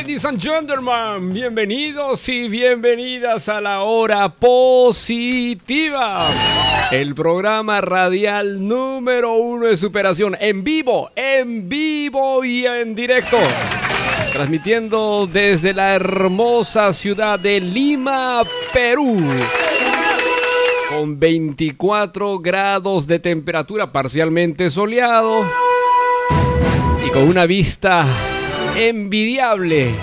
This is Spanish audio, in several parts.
Ladies and gentlemen, bienvenidos y bienvenidas a la hora positiva. El programa radial número uno de superación en vivo, en vivo y en directo. Transmitiendo desde la hermosa ciudad de Lima, Perú. Con 24 grados de temperatura parcialmente soleado. Y con una vista envidiable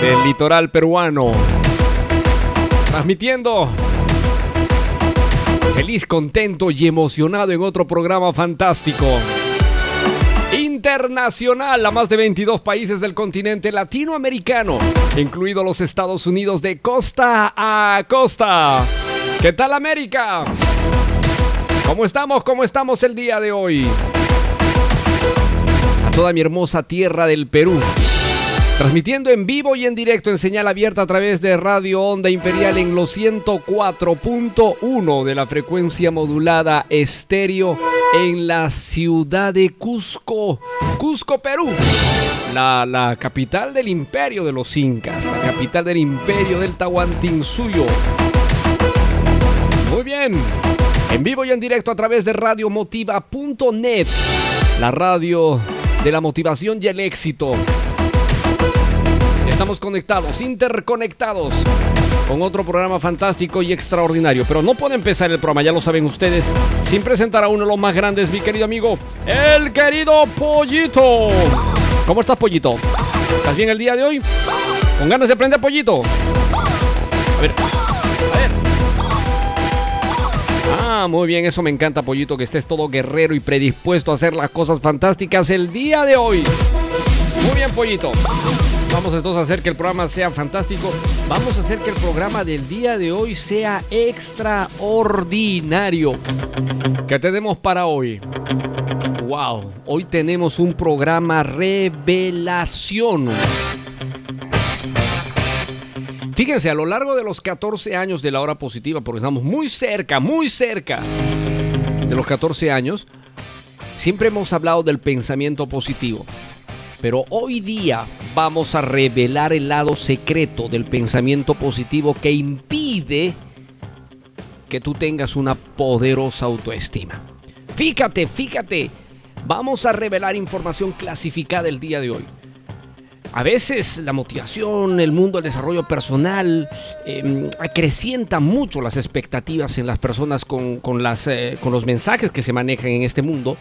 del litoral peruano. Transmitiendo feliz, contento y emocionado en otro programa fantástico. Internacional a más de 22 países del continente latinoamericano, incluidos los Estados Unidos de costa a costa. ¿Qué tal América? ¿Cómo estamos? ¿Cómo estamos el día de hoy? Toda mi hermosa tierra del Perú. Transmitiendo en vivo y en directo en señal abierta a través de Radio Onda Imperial en los 104.1 de la frecuencia modulada estéreo en la ciudad de Cusco, Cusco, Perú. La, la capital del imperio de los incas, la capital del imperio del Tahuantinsuyo. Muy bien, en vivo y en directo a través de radiomotiva.net, la radio de la motivación y el éxito. Estamos conectados, interconectados con otro programa fantástico y extraordinario. Pero no puede empezar el programa, ya lo saben ustedes, sin presentar a uno de los más grandes, mi querido amigo, el querido Pollito. ¿Cómo estás, Pollito? ¿Estás bien el día de hoy? ¿Con ganas de aprender, Pollito? A ver, Muy bien, eso me encanta, Pollito, que estés todo guerrero y predispuesto a hacer las cosas fantásticas el día de hoy. Muy bien, Pollito. Vamos entonces a hacer que el programa sea fantástico. Vamos a hacer que el programa del día de hoy sea extraordinario. ¿Qué tenemos para hoy? Wow, hoy tenemos un programa revelación. Fíjense, a lo largo de los 14 años de la hora positiva, porque estamos muy cerca, muy cerca de los 14 años, siempre hemos hablado del pensamiento positivo. Pero hoy día vamos a revelar el lado secreto del pensamiento positivo que impide que tú tengas una poderosa autoestima. Fíjate, fíjate, vamos a revelar información clasificada el día de hoy. A veces la motivación, el mundo del desarrollo personal eh, acrecienta mucho las expectativas en las personas eh, con los mensajes que se manejan en este mundo,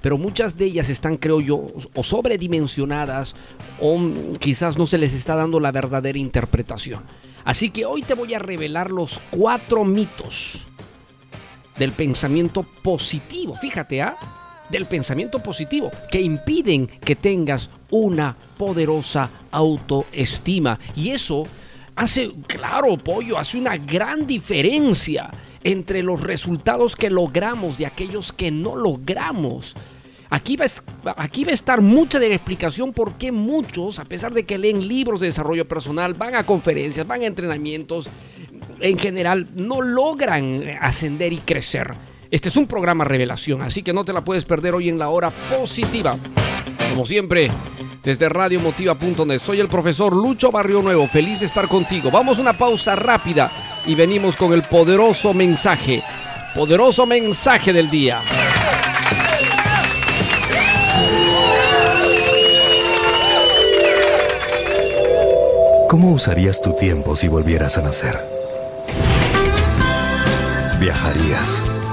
pero muchas de ellas están, creo yo, o sobredimensionadas o quizás no se les está dando la verdadera interpretación. Así que hoy te voy a revelar los cuatro mitos del pensamiento positivo. Fíjate, ¿ah? Del pensamiento positivo que impiden que tengas una poderosa autoestima. Y eso hace, claro, pollo, hace una gran diferencia entre los resultados que logramos de aquellos que no logramos. Aquí va, aquí va a estar mucha de la explicación por qué muchos, a pesar de que leen libros de desarrollo personal, van a conferencias, van a entrenamientos, en general no logran ascender y crecer. Este es un programa revelación, así que no te la puedes perder hoy en la hora positiva. Como siempre, desde radiomotiva.net. Soy el profesor Lucho Barrio Nuevo, feliz de estar contigo. Vamos a una pausa rápida y venimos con el poderoso mensaje, poderoso mensaje del día. ¿Cómo usarías tu tiempo si volvieras a nacer? Viajarías,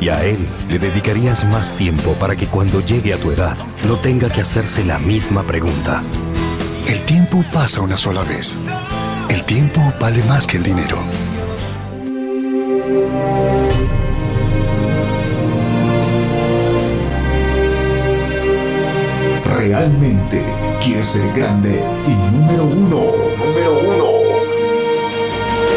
Y a él le dedicarías más tiempo para que cuando llegue a tu edad no tenga que hacerse la misma pregunta. El tiempo pasa una sola vez. El tiempo vale más que el dinero. ¿Realmente quieres ser grande y número uno? Número uno.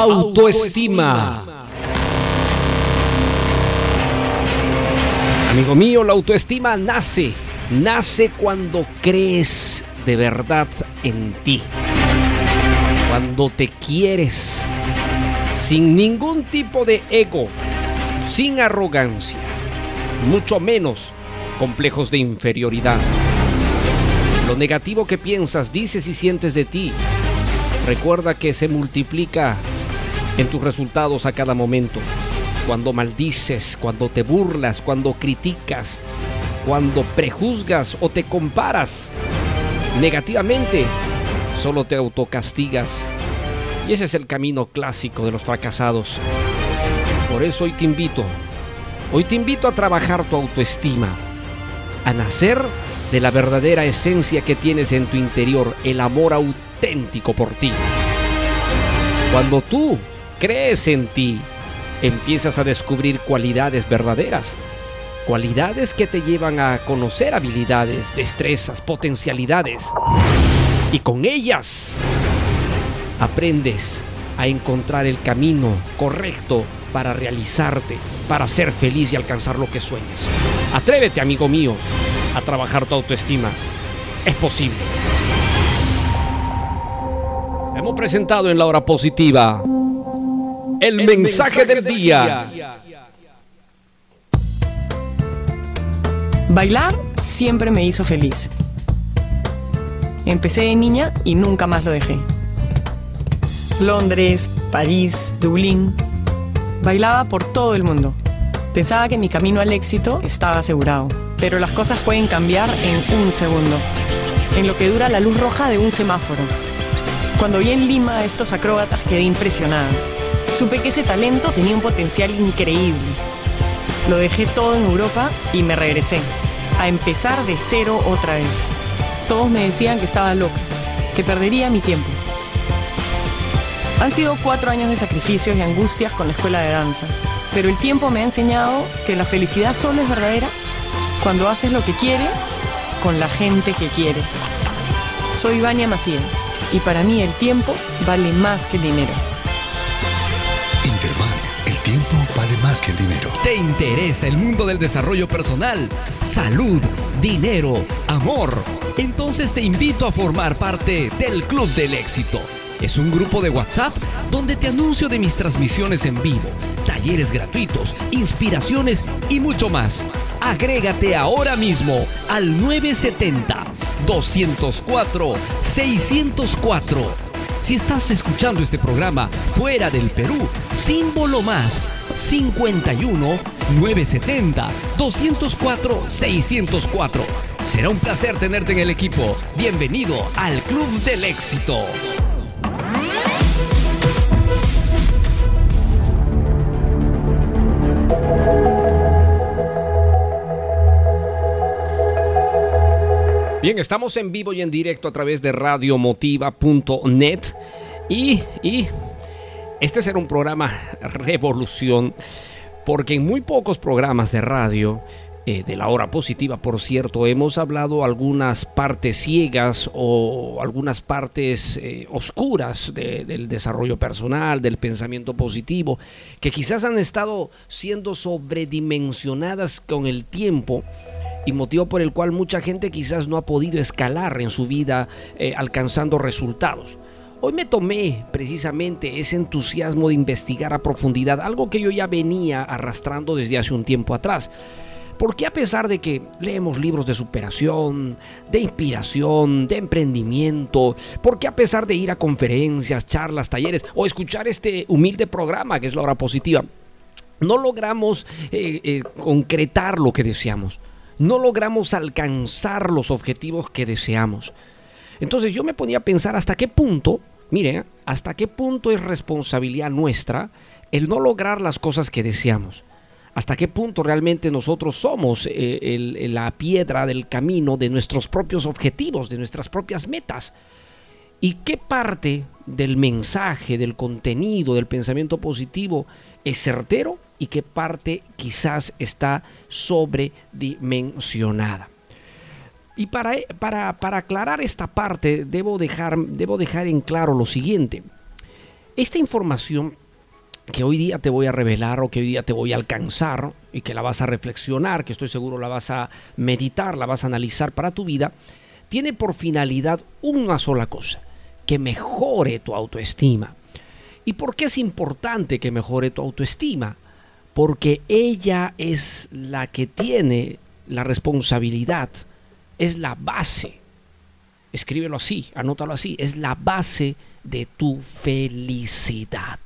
Autoestima. Amigo mío, la autoestima nace, nace cuando crees de verdad en ti. Cuando te quieres, sin ningún tipo de ego, sin arrogancia, mucho menos complejos de inferioridad. Lo negativo que piensas, dices y sientes de ti, recuerda que se multiplica en tus resultados a cada momento. Cuando maldices, cuando te burlas, cuando criticas, cuando prejuzgas o te comparas negativamente, solo te autocastigas. Y ese es el camino clásico de los fracasados. Por eso hoy te invito, hoy te invito a trabajar tu autoestima, a nacer de la verdadera esencia que tienes en tu interior, el amor auténtico por ti. Cuando tú crees en ti, empiezas a descubrir cualidades verdaderas. Cualidades que te llevan a conocer habilidades, destrezas, potencialidades. Y con ellas aprendes a encontrar el camino correcto para realizarte, para ser feliz y alcanzar lo que sueñas. Atrévete, amigo mío, a trabajar tu autoestima. Es posible. Hemos presentado en la hora positiva el, mensaje, del día. Bailar siempre me hizo feliz. Empecé de niña y nunca más lo dejé. Londres, París, Dublín. Bailaba por todo el mundo. Pensaba que mi camino al éxito estaba asegurado, pero las cosas pueden cambiar en un segundo, en lo que dura la luz roja de un semáforo. Cuando vi en Lima a estos acróbatas quedé impresionada. Supe que ese talento tenía un potencial increíble. Lo dejé todo en Europa y me regresé, a empezar de cero otra vez. Todos me decían que estaba loca, que perdería mi tiempo. Han sido cuatro años de sacrificios y angustias con la escuela de danza, pero el tiempo me ha enseñado que la felicidad solo es verdadera cuando haces lo que quieres con la gente que quieres. Soy Vania Macías y para mí el tiempo vale más que el dinero. Que el dinero. ¿Te interesa el mundo del desarrollo personal? Salud, dinero, amor. Entonces te invito a formar parte del Club del Éxito. Es un grupo de WhatsApp donde te anuncio de mis transmisiones en vivo, talleres gratuitos, inspiraciones y mucho más. Agrégate ahora mismo al 970 204 604. Si estás escuchando este programa fuera del Perú, símbolo más 51 970 204 604. Será un placer tenerte en el equipo. Bienvenido al Club del Éxito. Bien, estamos en vivo y en directo a través de radiomotiva.net y, y este será un programa revolución porque en muy pocos programas de radio eh, de la hora positiva, por cierto, hemos hablado algunas partes ciegas o algunas partes eh, oscuras de- del desarrollo personal, del pensamiento positivo, que quizás han estado siendo sobredimensionadas con el tiempo y motivo por el cual mucha gente quizás no ha podido escalar en su vida eh, alcanzando resultados. Hoy me tomé precisamente ese entusiasmo de investigar a profundidad, algo que yo ya venía arrastrando desde hace un tiempo atrás. Porque a pesar de que leemos libros de superación, de inspiración, de emprendimiento, porque a pesar de ir a conferencias, charlas, talleres o escuchar este humilde programa que es la hora positiva, no logramos eh, eh, concretar lo que deseamos, no logramos alcanzar los objetivos que deseamos. Entonces yo me ponía a pensar hasta qué punto, mire, hasta qué punto es responsabilidad nuestra el no lograr las cosas que deseamos. Hasta qué punto realmente nosotros somos eh, la piedra del camino de nuestros propios objetivos, de nuestras propias metas. ¿Y qué parte del mensaje, del contenido, del pensamiento positivo es certero y qué parte quizás está sobredimensionada? Y para, para, para aclarar esta parte, debo dejar, debo dejar en claro lo siguiente. Esta información que hoy día te voy a revelar o que hoy día te voy a alcanzar y que la vas a reflexionar, que estoy seguro la vas a meditar, la vas a analizar para tu vida, tiene por finalidad una sola cosa, que mejore tu autoestima. ¿Y por qué es importante que mejore tu autoestima? Porque ella es la que tiene la responsabilidad, es la base, escríbelo así, anótalo así, es la base de tu felicidad.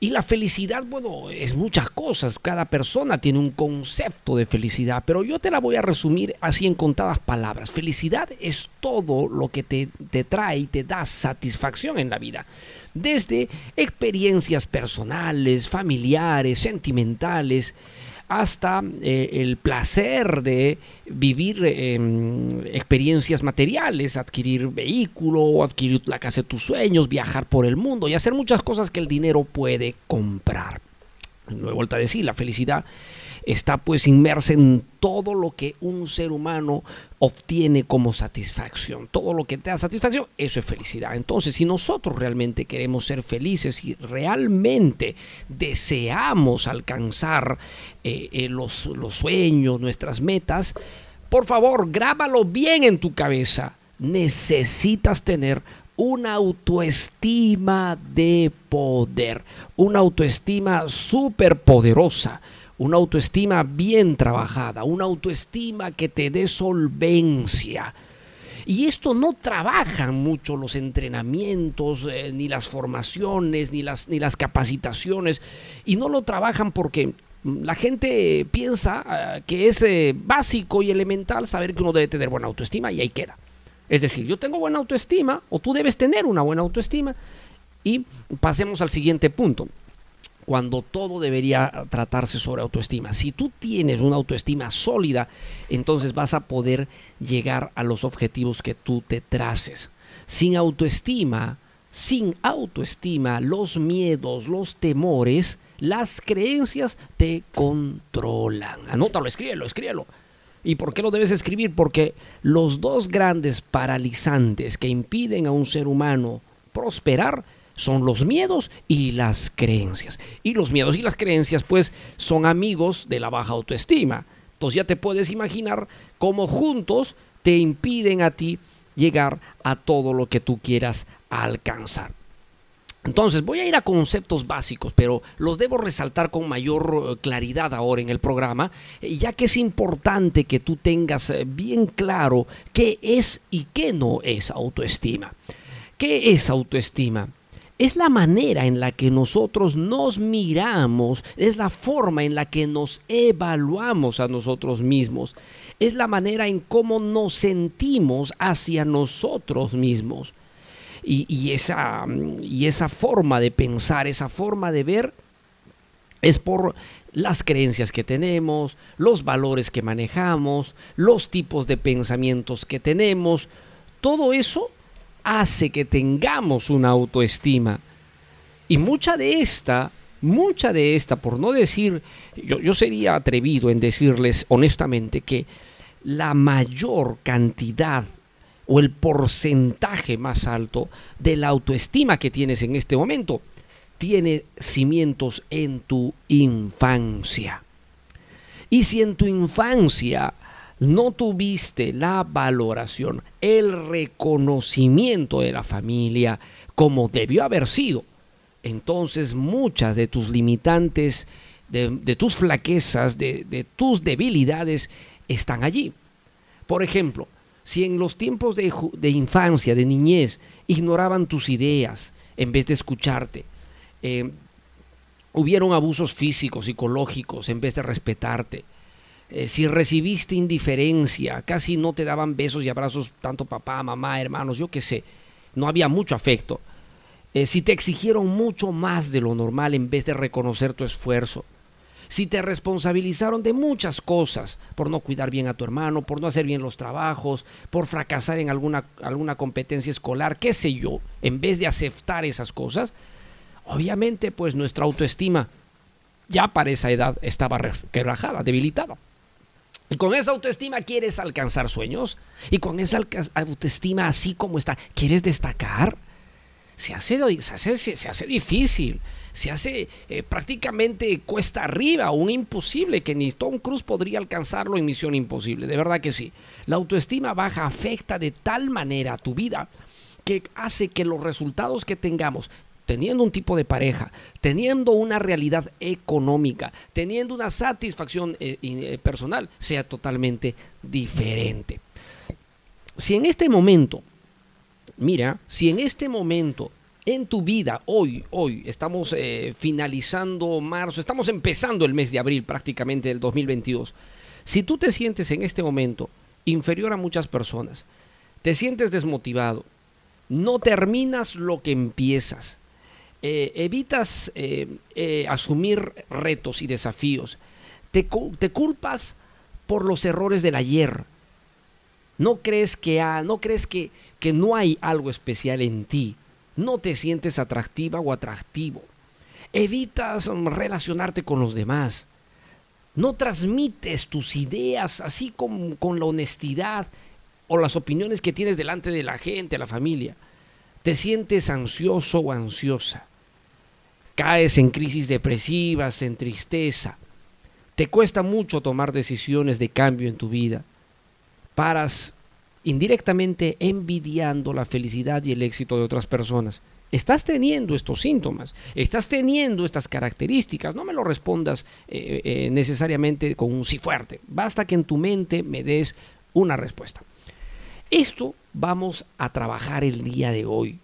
Y la felicidad, bueno, es muchas cosas. Cada persona tiene un concepto de felicidad, pero yo te la voy a resumir así en contadas palabras. Felicidad es todo lo que te, te trae y te da satisfacción en la vida. Desde experiencias personales, familiares, sentimentales, hasta eh, el placer de vivir eh, experiencias materiales, adquirir vehículo, adquirir la casa de tus sueños, viajar por el mundo y hacer muchas cosas que el dinero puede comprar. No he vuelto a decir, la felicidad está pues inmersa en todo lo que un ser humano obtiene como satisfacción. Todo lo que te da satisfacción, eso es felicidad. Entonces, si nosotros realmente queremos ser felices y realmente deseamos alcanzar eh, eh, los, los sueños, nuestras metas, por favor, grábalo bien en tu cabeza. Necesitas tener una autoestima de poder, una autoestima súper poderosa, una autoestima bien trabajada, una autoestima que te dé solvencia. Y esto no trabajan mucho los entrenamientos, eh, ni las formaciones, ni las, ni las capacitaciones, y no lo trabajan porque la gente piensa eh, que es eh, básico y elemental saber que uno debe tener buena autoestima y ahí queda. Es decir, yo tengo buena autoestima o tú debes tener una buena autoestima y pasemos al siguiente punto. Cuando todo debería tratarse sobre autoestima. Si tú tienes una autoestima sólida, entonces vas a poder llegar a los objetivos que tú te traces. Sin autoestima, sin autoestima, los miedos, los temores, las creencias te controlan. Anótalo, escríbelo, escríbelo. ¿Y por qué lo debes escribir? Porque los dos grandes paralizantes que impiden a un ser humano prosperar son los miedos y las creencias. Y los miedos y las creencias pues son amigos de la baja autoestima. Entonces ya te puedes imaginar cómo juntos te impiden a ti llegar a todo lo que tú quieras alcanzar. Entonces voy a ir a conceptos básicos, pero los debo resaltar con mayor eh, claridad ahora en el programa, eh, ya que es importante que tú tengas eh, bien claro qué es y qué no es autoestima. ¿Qué es autoestima? Es la manera en la que nosotros nos miramos, es la forma en la que nos evaluamos a nosotros mismos, es la manera en cómo nos sentimos hacia nosotros mismos. Y, esa, y esa forma de pensar, esa forma de ver, es por las creencias que tenemos, los valores que manejamos, los tipos de pensamientos que tenemos. Todo eso hace que tengamos una autoestima. Y mucha de esta, mucha de esta, por no decir, yo, yo sería atrevido en decirles honestamente que la mayor cantidad o el porcentaje más alto de la autoestima que tienes en este momento tiene cimientos en tu infancia. Y si en tu infancia no tuviste la valoración, el reconocimiento de la familia como debió haber sido, entonces muchas de tus limitantes, de, tus flaquezas, de, tus debilidades están allí. Por ejemplo, si en los tiempos de, infancia, de niñez, ignoraban tus ideas en vez de escucharte, eh, hubieron abusos físicos, psicológicos, en vez de respetarte, eh, si recibiste indiferencia, casi no te daban besos y abrazos tanto papá, mamá, hermanos, yo qué sé, no había mucho afecto. Eh, si te exigieron mucho más de lo normal en vez de reconocer tu esfuerzo, si te responsabilizaron de muchas cosas, por no cuidar bien a tu hermano, por no hacer bien los trabajos, por fracasar en alguna, alguna competencia escolar, qué sé yo, en vez de aceptar esas cosas, obviamente pues nuestra autoestima ya para esa edad estaba quebrajada, debilitada. Con esa autoestima quieres alcanzar sueños. Y con esa autoestima así como está, ¿quieres destacar? Se hace, se hace, se hace difícil se hace eh, prácticamente cuesta arriba, un imposible que ni Tom Cruise podría alcanzarlo en Misión Imposible, de verdad que sí. La autoestima baja afecta de tal manera a tu vida que hace que los resultados que tengamos teniendo un tipo de pareja, teniendo una realidad económica, teniendo una satisfacción eh, eh, personal, sea totalmente diferente. Si en este momento, mira, si en este momento en tu vida, hoy, hoy, estamos eh, finalizando marzo, estamos empezando el mes de abril prácticamente del 2022. Si tú te sientes en este momento inferior a muchas personas, te sientes desmotivado, no terminas lo que empiezas, eh, evitas eh, asumir retos y desafíos, te, te, culpas por los errores del ayer, no crees que, no, crees que, que no hay algo especial en ti, no te sientes atractiva o atractivo. Evitas relacionarte con los demás. No transmites tus ideas así con, con la honestidad o las opiniones que tienes delante de la gente, la familia. Te sientes ansioso o ansiosa. Caes en crisis depresivas, en tristeza. Te cuesta mucho tomar decisiones de cambio en tu vida. Paras indirectamente envidiando la felicidad y el éxito de otras personas. Estás teniendo estos síntomas, estás teniendo estas características, no me lo respondas eh, eh, necesariamente con un sí fuerte, basta que en tu mente me des una respuesta. Esto vamos a trabajar el día de hoy.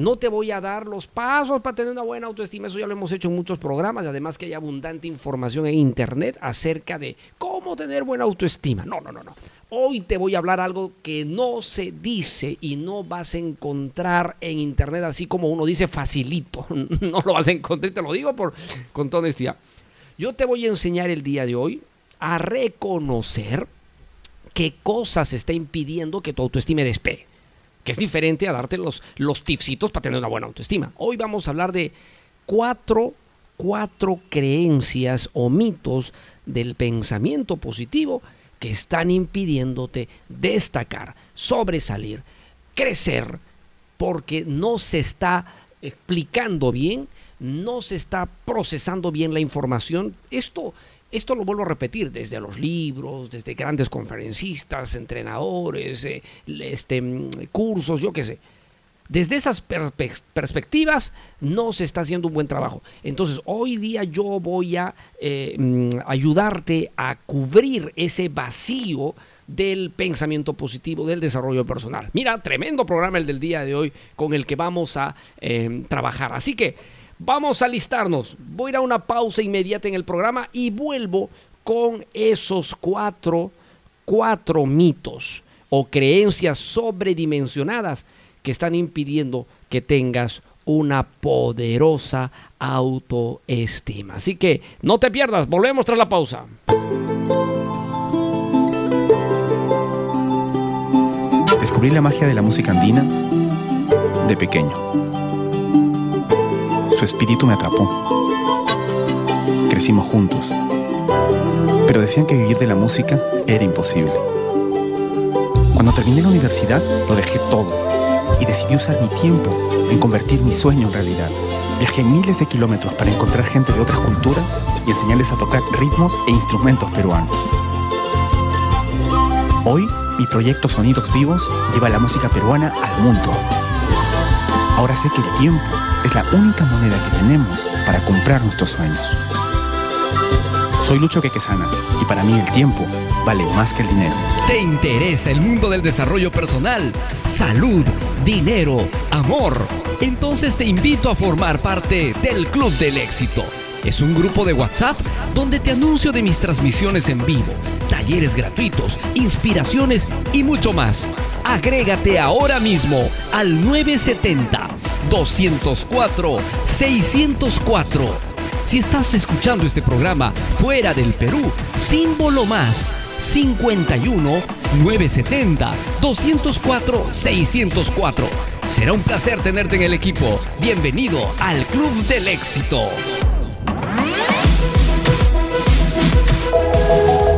No te voy a dar los pasos para tener una buena autoestima, eso ya lo hemos hecho en muchos programas, además que hay abundante información en Internet acerca de cómo tener buena autoestima. No, no, no, no. Hoy te voy a hablar algo que no se dice y no vas a encontrar en internet así como uno dice facilito. No lo vas a encontrar, te lo digo por, con toda honestidad. Yo te voy a enseñar el día de hoy a reconocer qué cosas está impidiendo que tu autoestima despegue. Que es diferente a darte los, los tipsitos para tener una buena autoestima. Hoy vamos a hablar de cuatro, cuatro creencias o mitos del pensamiento positivo que están impidiéndote destacar, sobresalir, crecer, porque no se está explicando bien, no se está procesando bien la información. Esto, esto lo vuelvo a repetir desde los libros, desde grandes conferencistas, entrenadores, eh, este, mm, cursos, yo qué sé. Desde esas perspe- perspectivas no se está haciendo un buen trabajo. Entonces, hoy día yo voy a eh, mm, ayudarte a cubrir ese vacío del pensamiento positivo, del desarrollo personal. Mira, tremendo programa el del día de hoy con el que vamos a eh, trabajar. Así que vamos a listarnos. Voy a ir a una pausa inmediata en el programa y vuelvo con esos cuatro, cuatro mitos o creencias sobredimensionadas que están impidiendo que tengas una poderosa autoestima. Así que no te pierdas, volvemos tras la pausa. Descubrí la magia de la música andina de pequeño. Su espíritu me atrapó. Crecimos juntos. Pero decían que vivir de la música era imposible. Cuando terminé la universidad, lo dejé todo y decidí usar mi tiempo en convertir mi sueño en realidad. Viajé miles de kilómetros para encontrar gente de otras culturas y enseñarles a tocar ritmos e instrumentos peruanos. Hoy, mi proyecto Sonidos Vivos lleva la música peruana al mundo. Ahora sé que el tiempo es la única moneda que tenemos para comprar nuestros sueños. Soy Lucho Quequesana y para mí el tiempo vale más que el dinero. ¿Te interesa el mundo del desarrollo personal? Salud, dinero, amor. Entonces te invito a formar parte del Club del Éxito. Es un grupo de WhatsApp donde te anuncio de mis transmisiones en vivo, talleres gratuitos, inspiraciones y mucho más. Agrégate ahora mismo al 970 204 604. Si estás escuchando este programa fuera del Perú, símbolo más 51 970 204 604. Será un placer tenerte en el equipo. Bienvenido al Club del Éxito.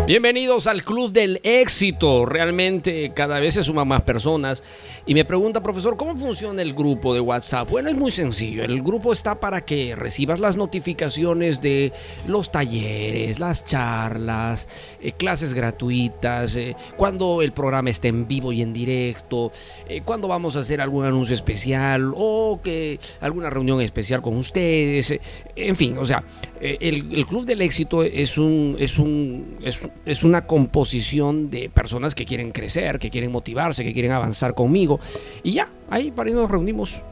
Bienvenidos al Club del Éxito. Realmente cada vez se suman más personas. Y me pregunta, profesor, ¿cómo funciona el grupo de WhatsApp? Bueno, es muy sencillo. El grupo está para que recibas las notificaciones de los talleres, las charlas, eh, clases gratuitas, eh, cuando el programa esté en vivo y en directo, eh, cuando vamos a hacer algún anuncio especial o que alguna reunión especial con ustedes. en fin, o sea, el, el Club del Éxito es, un, es, un, es, es una composición de personas que quieren crecer, que quieren motivarse, que quieren avanzar conmigo. Y ya, ahí para ahí nos reunimos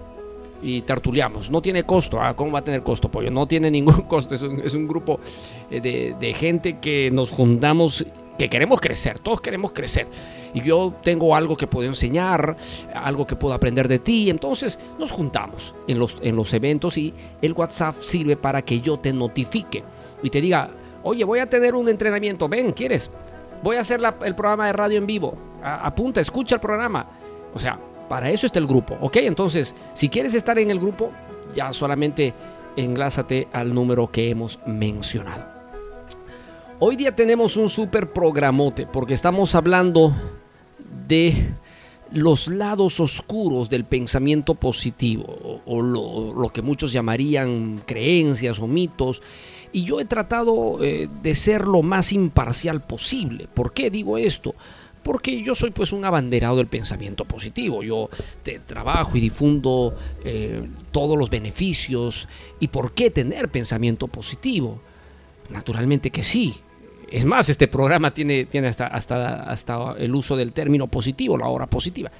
y tertuliamos. No tiene costo. ¿ah? ¿Cómo va a tener costo, pollo? No tiene ningún costo. Es un, es un grupo eh, de, de gente que nos juntamos, que queremos crecer. Todos queremos crecer. Y yo tengo algo que puedo enseñar, algo que puedo aprender de ti. Entonces nos juntamos en los, en los eventos y el WhatsApp sirve para que yo te notifique y te diga, oye, voy a tener un entrenamiento. Ven, ¿quieres? Voy a hacer el programa de radio en vivo. Apunta, escucha el programa. O sea, para eso está el grupo, ¿ok? Entonces, si quieres estar en el grupo, ya solamente enlázate al número que hemos mencionado. Hoy día tenemos un super programote porque estamos hablando de los lados oscuros del pensamiento positivo o, lo que muchos llamarían creencias o mitos. Y yo he tratado eh, de ser lo más imparcial posible. ¿Por qué digo esto? Porque yo soy pues un abanderado del pensamiento positivo. Yo trabajo y difundo eh, todos los beneficios. ¿Y por qué tener pensamiento positivo? Naturalmente que sí. Es más, este programa tiene, tiene hasta, hasta, hasta el uso del término positivo, la hora positiva.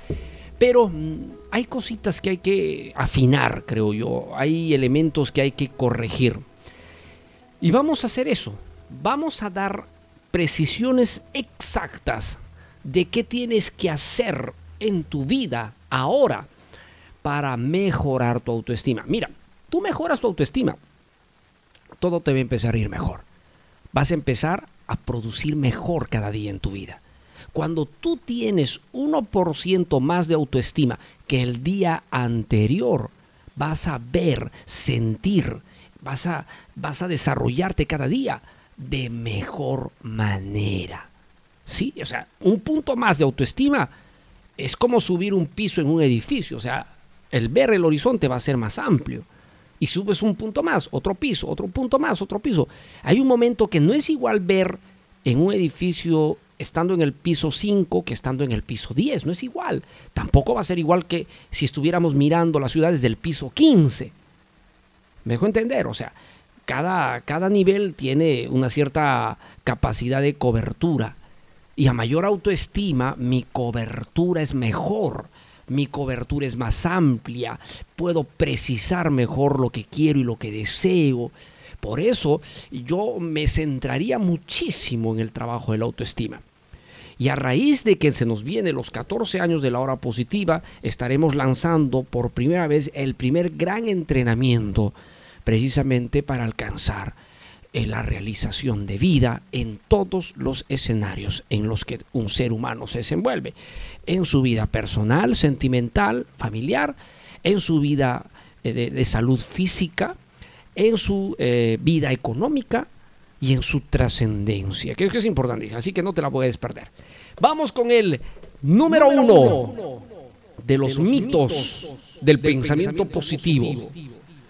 Pero mm, hay cositas que hay que afinar, creo yo. Hay elementos que hay que corregir. Y vamos a hacer eso. Vamos a dar precisiones exactas de qué tienes que hacer en tu vida ahora para mejorar tu autoestima. Mira, tú mejoras tu autoestima, todo te va a empezar a ir mejor. Vas a empezar a producir mejor cada día en tu vida. Cuando tú tienes 1% más de autoestima que el día anterior, vas a ver, sentir, vas a, vas a desarrollarte cada día de mejor manera. Sí, o sea, un punto más de autoestima es como subir un piso en un edificio. O sea, el ver el horizonte va a ser más amplio. Y subes un punto más, otro piso, otro punto más, otro piso. Hay un momento que no es igual ver en un edificio estando en el piso 5 que estando en el piso 10, no es igual. Tampoco va a ser igual que si estuviéramos mirando las ciudades del piso 15. ¿Me dejo entender? O sea, cada, cada nivel tiene una cierta capacidad de cobertura. Y a mayor autoestima, mi cobertura es mejor mi cobertura es más amplia, puedo precisar mejor lo que quiero y lo que deseo. Por eso yo me centraría muchísimo en el trabajo de la autoestima. Y a raíz de que se nos vienen los 14 años de la hora positiva, estaremos lanzando por primera vez el primer gran entrenamiento precisamente para alcanzar eh, la realización de vida en todos los escenarios en los que un ser humano se desenvuelve. En su vida personal, sentimental, familiar, en su vida eh, de, salud física, en su eh, vida económica y en su trascendencia, que es importantísimo, así que no te la puedes perder. Vamos con el número, uno, de los, mitos, del, pensamiento, positivo.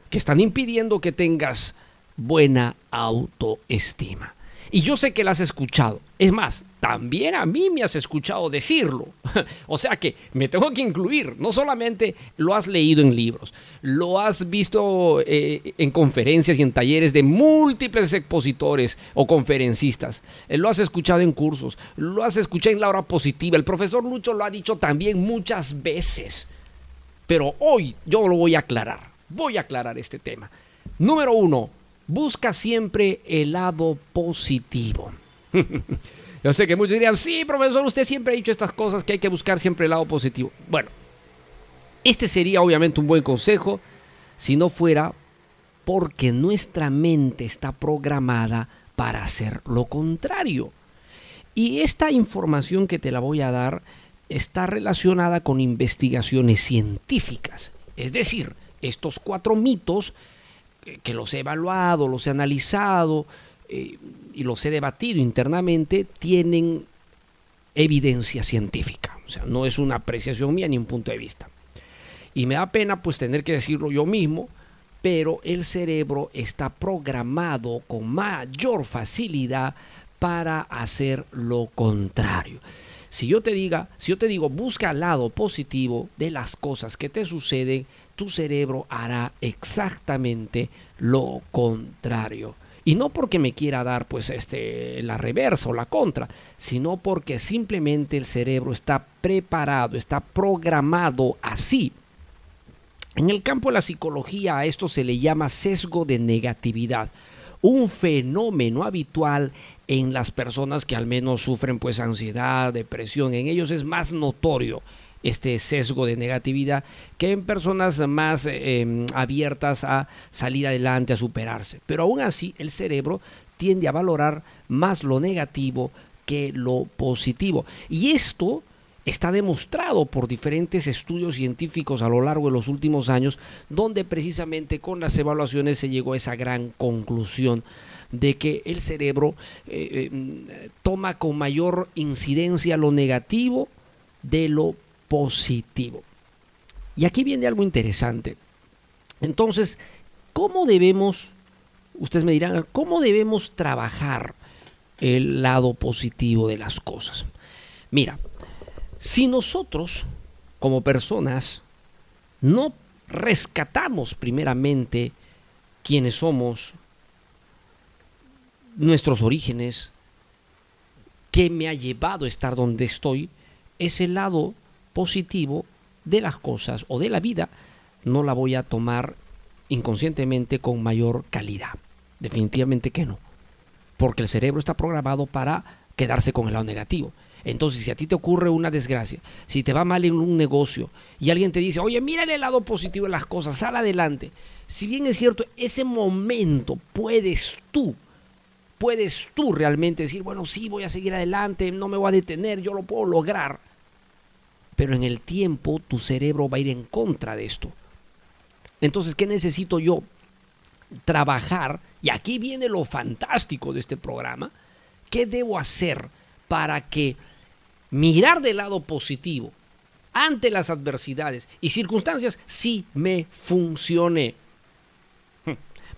que están impidiendo que tengas buena autoestima. Y yo sé que la has escuchado. Es más, también a mí me has escuchado decirlo. o sea que me tengo que incluir. No solamente lo has leído en libros, lo has visto eh, en conferencias y en talleres de múltiples expositores o conferencistas. Eh, lo has escuchado en cursos, lo has escuchado en la hora positiva. El profesor Lucho lo ha dicho también muchas veces. Pero hoy yo lo voy a aclarar. Voy a aclarar este tema. Número uno, busca siempre el lado positivo. Yo sé que muchos dirían, sí, profesor, usted siempre ha dicho estas cosas, que hay que buscar siempre el lado positivo. Bueno, este sería obviamente un buen consejo si no fuera porque nuestra mente está programada para hacer lo contrario. Y esta información que te la voy a dar está relacionada con investigaciones científicas. Es decir, estos cuatro mitos que los he evaluado, los he analizado eh, y los he debatido internamente, tienen evidencia científica. O sea, no es una apreciación mía ni un punto de vista. Y me da pena pues tener que decirlo yo mismo, pero el cerebro está programado con mayor facilidad para hacer lo contrario. Si yo te diga, si yo te digo, busca el lado positivo de las cosas que te suceden, tu cerebro hará exactamente lo contrario. Y no porque me quiera dar pues este la reversa o la contra, sino porque simplemente el cerebro está preparado, está programado así. En el campo de la psicología a esto se le llama sesgo de negatividad, un fenómeno habitual en las personas que al menos sufren pues ansiedad, depresión, en ellos es más notorio este sesgo de negatividad que en personas más em, abiertas a salir adelante, a superarse. Pero aún así el cerebro tiende a valorar más lo negativo que lo positivo. Y esto está demostrado por diferentes estudios científicos a lo largo de los últimos años, donde precisamente con las evaluaciones se llegó a esa gran conclusión de que el cerebro eh, em, toma con mayor incidencia lo negativo de lo positivo. Y aquí viene algo interesante. Entonces, ¿cómo debemos, ustedes me dirán, cómo debemos trabajar el lado positivo de las cosas? Mira, si nosotros como personas no rescatamos primeramente quiénes somos, nuestros orígenes, qué me ha llevado a estar donde estoy, ese lado positivo de las cosas o de la vida, no la voy a tomar inconscientemente con mayor calidad. Definitivamente que no. Porque el cerebro está programado para quedarse con el lado negativo. Entonces, si a ti te ocurre una desgracia, si te va mal en un negocio y alguien te dice, oye, mira el lado positivo de las cosas, sal adelante. Si bien es cierto, ese momento puedes tú, puedes tú realmente decir, bueno, sí, voy a seguir adelante, no me voy a detener, yo lo puedo lograr pero en el tiempo tu cerebro va a ir en contra de esto. Entonces, ¿qué necesito yo? Trabajar, y aquí viene lo fantástico de este programa, ¿qué debo hacer para que mirar del lado positivo ante las adversidades y circunstancias sí me funcione.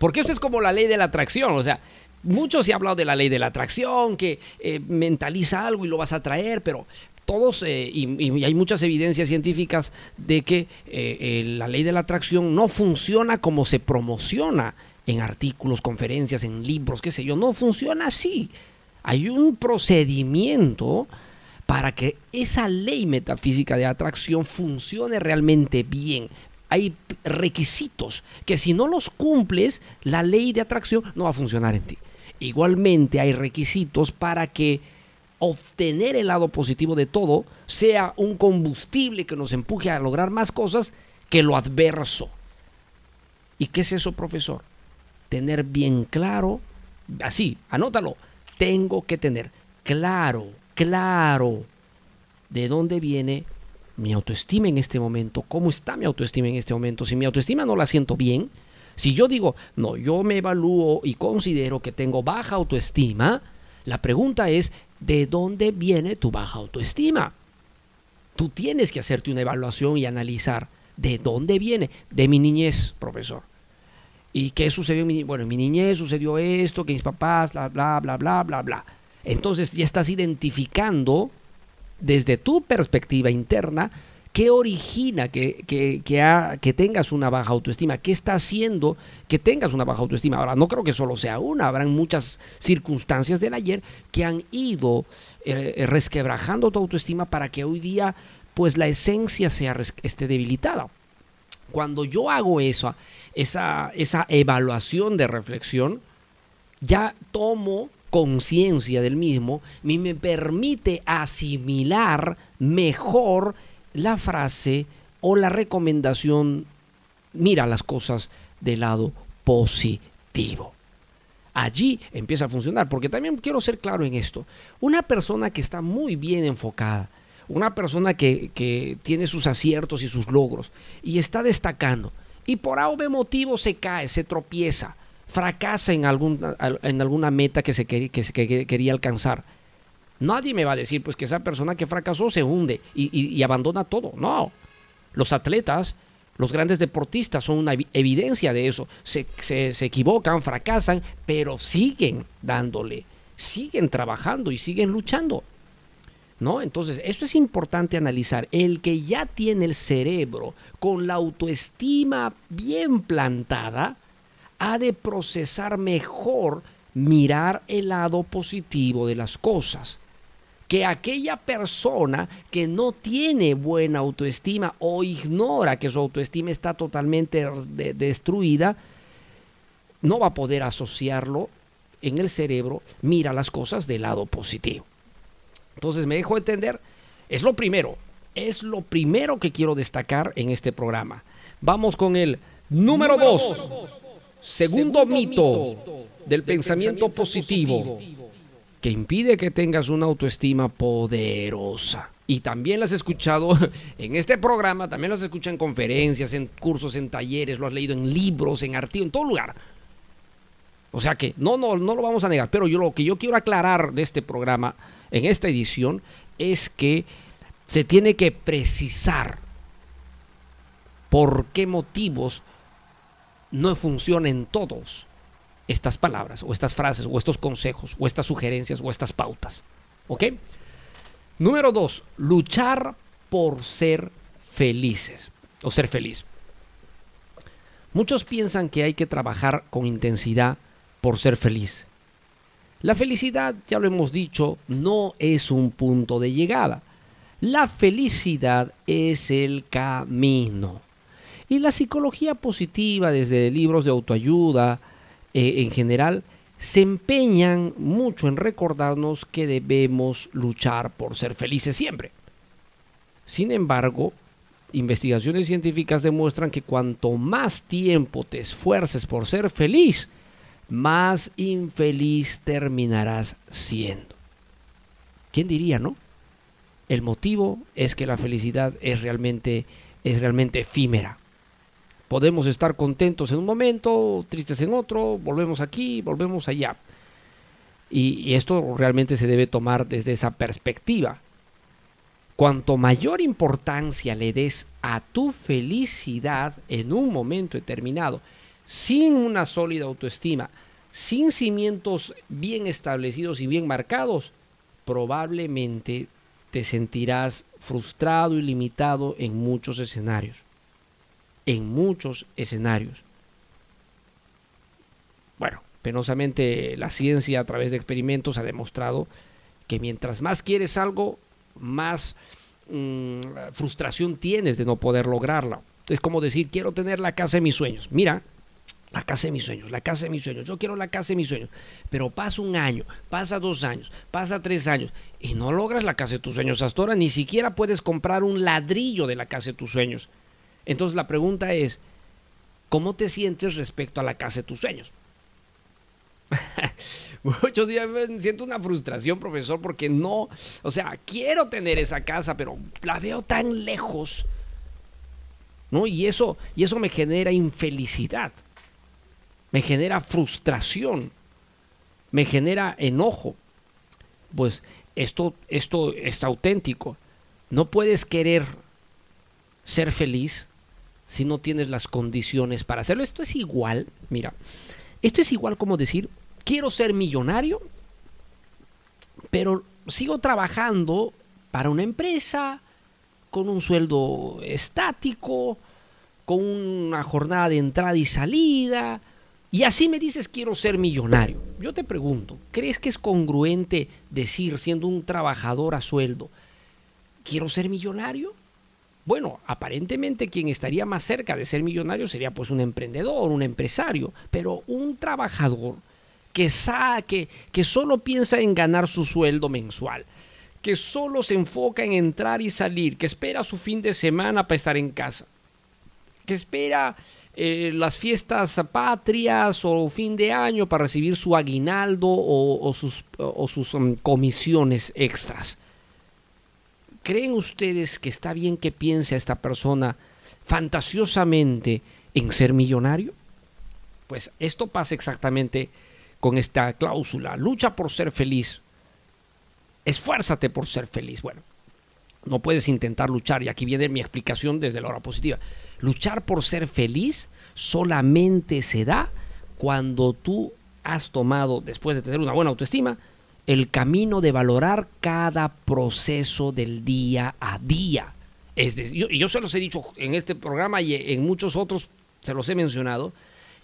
Porque esto es como la ley de la atracción, o sea, mucho se ha hablado de la ley de la atracción, que eh, mentaliza algo y lo vas a traer, pero todos, eh, y, hay muchas evidencias científicas de que eh, eh, la ley de la atracción no funciona como se promociona en artículos, conferencias, en libros, qué sé yo, no funciona así. Hay un procedimiento para que esa ley metafísica de atracción funcione realmente bien. Hay requisitos que si no los cumples, la ley de atracción no va a funcionar en ti. Igualmente hay requisitos para que obtener el lado positivo de todo sea un combustible que nos empuje a lograr más cosas que lo adverso. ¿Y qué es eso, profesor? Tener bien claro, así, anótalo, tengo que tener claro, claro, de dónde viene mi autoestima en este momento, cómo está mi autoestima en este momento. Si mi autoestima no la siento bien, si yo digo, no, yo me evalúo y considero que tengo baja autoestima, la pregunta es, ¿de dónde viene tu baja autoestima? Tú tienes que hacerte una evaluación y analizar de dónde viene. De mi niñez, profesor. ¿Y qué sucedió en mi Bueno, en mi niñez sucedió esto, que mis papás, bla, bla, bla, bla, bla, bla. Entonces ya estás identificando desde tu perspectiva interna qué origina que, que, que, tengas una baja autoestima, qué está haciendo que tengas una baja autoestima. Ahora, no creo que solo sea una, habrán muchas circunstancias del ayer que han ido eh, resquebrajando tu autoestima para que hoy día pues la esencia sea esté debilitada. Cuando yo hago eso, esa, esa evaluación de reflexión, ya tomo conciencia del mismo y me permite asimilar mejor la frase o la recomendación, mira las cosas del lado positivo. Allí empieza a funcionar, porque también quiero ser claro en esto. Una persona que está muy bien enfocada, una persona que, que tiene sus aciertos y sus logros y está destacando, y por algún motivo se cae, se tropieza, fracasa en alguna, en alguna meta que se, quería, que se que quería alcanzar. Nadie me va a decir pues que esa persona que fracasó se hunde y, abandona todo. No. Los atletas, los grandes deportistas son una evi- evidencia de eso. Se, se- se equivocan, fracasan, pero siguen dándole, siguen trabajando y siguen luchando. ¿No? Entonces, esto es importante analizar. El que ya tiene el cerebro con la autoestima bien plantada, ha de procesar mejor, mirar el lado positivo de las cosas. Que aquella persona que no tiene buena autoestima o ignora que su autoestima está totalmente de- destruida, no va a poder asociarlo en el cerebro, mira las cosas del lado positivo. Entonces, me dejo entender, es lo primero, es lo primero que quiero destacar en este programa. Vamos con el número dos. Segundo mito del pensamiento positivo que impide que tengas una autoestima poderosa. Y también las has escuchado en este programa, también las escuchado en conferencias, en cursos, en talleres, lo has leído en libros, en artículos, en todo lugar. O sea que no, no, no lo vamos a negar, pero yo lo que yo quiero aclarar de este programa, en esta edición, es que se tiene que precisar por qué motivos no funcionan todos estas palabras o estas frases o estos consejos o estas sugerencias o estas pautas. ¿Ok? Número dos, luchar por ser felices o ser feliz. Muchos piensan que hay que trabajar con intensidad por ser feliz. La felicidad, ya lo hemos dicho, no es un punto de llegada. La felicidad es el camino. Y la psicología positiva, desde libros de autoayuda eh, en general, se empeñan mucho en recordarnos que debemos luchar por ser felices siempre. Sin embargo, investigaciones científicas demuestran que cuanto más tiempo te esfuerces por ser feliz, más infeliz terminarás siendo. ¿Quién diría, no? El motivo es que la felicidad es realmente, es realmente efímera. Podemos estar contentos en un momento, tristes en otro, volvemos aquí, volvemos allá. Y, y esto realmente se debe tomar desde esa perspectiva. Cuanto mayor importancia le des a tu felicidad en un momento determinado, sin una sólida autoestima, sin cimientos bien establecidos y bien marcados, probablemente te sentirás frustrado y limitado en muchos escenarios. En muchos escenarios. Bueno, penosamente la ciencia a través de experimentos ha demostrado que mientras más quieres algo, más mmm, frustración tienes de no poder lograrla. Es como decir, quiero tener la casa de mis sueños. Mira, la casa de mis sueños, la casa de mis sueños, yo quiero la casa de mis sueños. Pero pasa un año, pasa dos años, pasa tres años y no logras la casa de tus sueños hasta ahora, ni siquiera puedes comprar un ladrillo de la casa de tus sueños. Entonces la pregunta es, ¿cómo te sientes respecto a la casa de tus sueños? Muchos días siento una frustración, profesor, porque no, o sea, quiero tener esa casa, pero la veo tan lejos. ¿No? Y eso, y eso me genera infelicidad. Me genera frustración. Me genera enojo. Pues esto, esto es auténtico. No puedes querer ser feliz si no tienes las condiciones para hacerlo. Esto es igual, mira, esto es igual como decir, quiero ser millonario, pero sigo trabajando para una empresa con un sueldo estático, con una jornada de entrada y salida, y así me dices quiero ser millonario. Yo te pregunto, ¿crees que es congruente decir, siendo un trabajador a sueldo, quiero ser millonario? Bueno, aparentemente quien estaría más cerca de ser millonario sería pues un emprendedor, un empresario, pero un trabajador que, saque, que solo piensa en ganar su sueldo mensual, que solo se enfoca en entrar y salir, que espera su fin de semana para estar en casa, que espera eh, las fiestas patrias o fin de año para recibir su aguinaldo o, sus, um, comisiones extras. ¿Creen ustedes que está bien que piense esta persona fantasiosamente en ser millonario? Pues esto pasa exactamente con esta cláusula. Lucha por ser feliz. Esfuérzate por ser feliz. Bueno, no puedes intentar luchar, y aquí viene mi explicación desde la hora positiva. Luchar por ser feliz solamente se da cuando tú has tomado, después de tener una buena autoestima, el camino de valorar cada proceso del día a día. Es yo, yo se los he dicho en este programa y en muchos otros se los he mencionado,